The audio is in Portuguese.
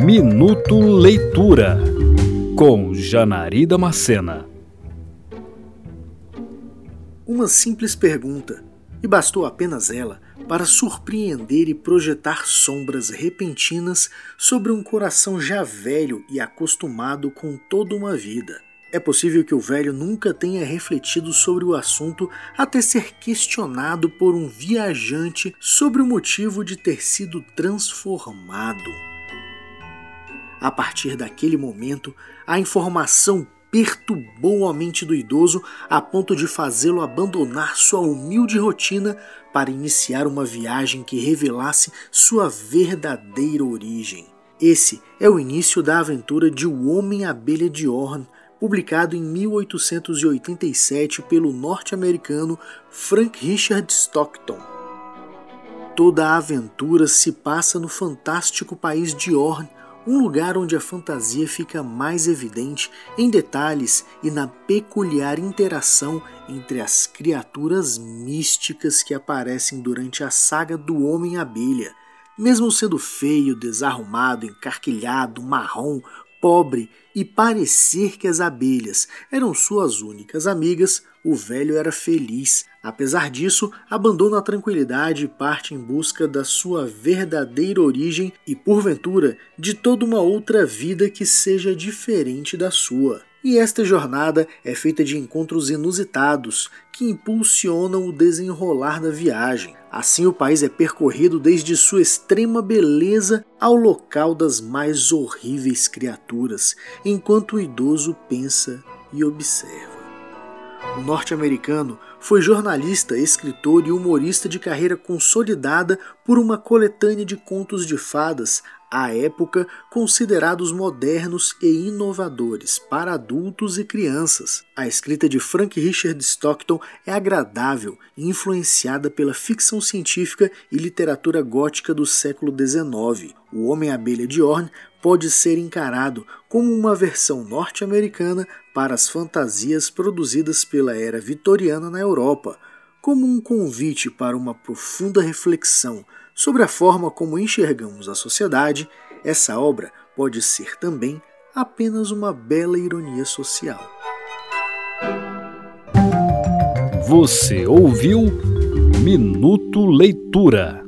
Minuto Leitura com Janari Macena. Uma simples pergunta, e bastou apenas ela para surpreender e projetar sombras repentinas sobre um coração já velho e acostumado com toda uma vida. É possível que o velho nunca tenha refletido sobre o assunto até ser questionado por um viajante sobre o motivo de ter sido transformado. A partir daquele momento, a informação perturbou a mente do idoso a ponto de fazê-lo abandonar sua humilde rotina para iniciar uma viagem que revelasse sua verdadeira origem. Esse é o início da aventura de O Homem-Abelha de Orn, publicado em 1887 pelo norte-americano Frank Richard Stockton. Toda a aventura se passa no fantástico país de Orn, um lugar onde a fantasia fica mais evidente em detalhes e na peculiar interação entre as criaturas místicas que aparecem durante a saga do Homem-Abelha. Mesmo sendo feio, desarrumado, encarquilhado, marrom, pobre e parecer que as abelhas eram suas únicas amigas, o velho era feliz. Apesar disso, abandona a tranquilidade e parte em busca da sua verdadeira origem e, porventura, de toda uma outra vida que seja diferente da sua. E esta jornada é feita de encontros inusitados que impulsionam o desenrolar da viagem. Assim, o país é percorrido desde sua extrema beleza ao local das mais horríveis criaturas, enquanto o idoso pensa e observa. O norte-americano foi jornalista, escritor e humorista de carreira consolidada por uma coletânea de contos de fadas, à época considerados modernos e inovadores para adultos e crianças. A escrita de Frank Richard Stockton é agradável e influenciada pela ficção científica e literatura gótica do século XIX. O Homem-Abelha de Orne pode ser encarado como uma versão norte-americana para as fantasias produzidas pela era vitoriana na Europa, como um convite para uma profunda reflexão sobre a forma como enxergamos a sociedade, essa obra pode ser também apenas uma bela ironia social. Você ouviu Minuto Leitura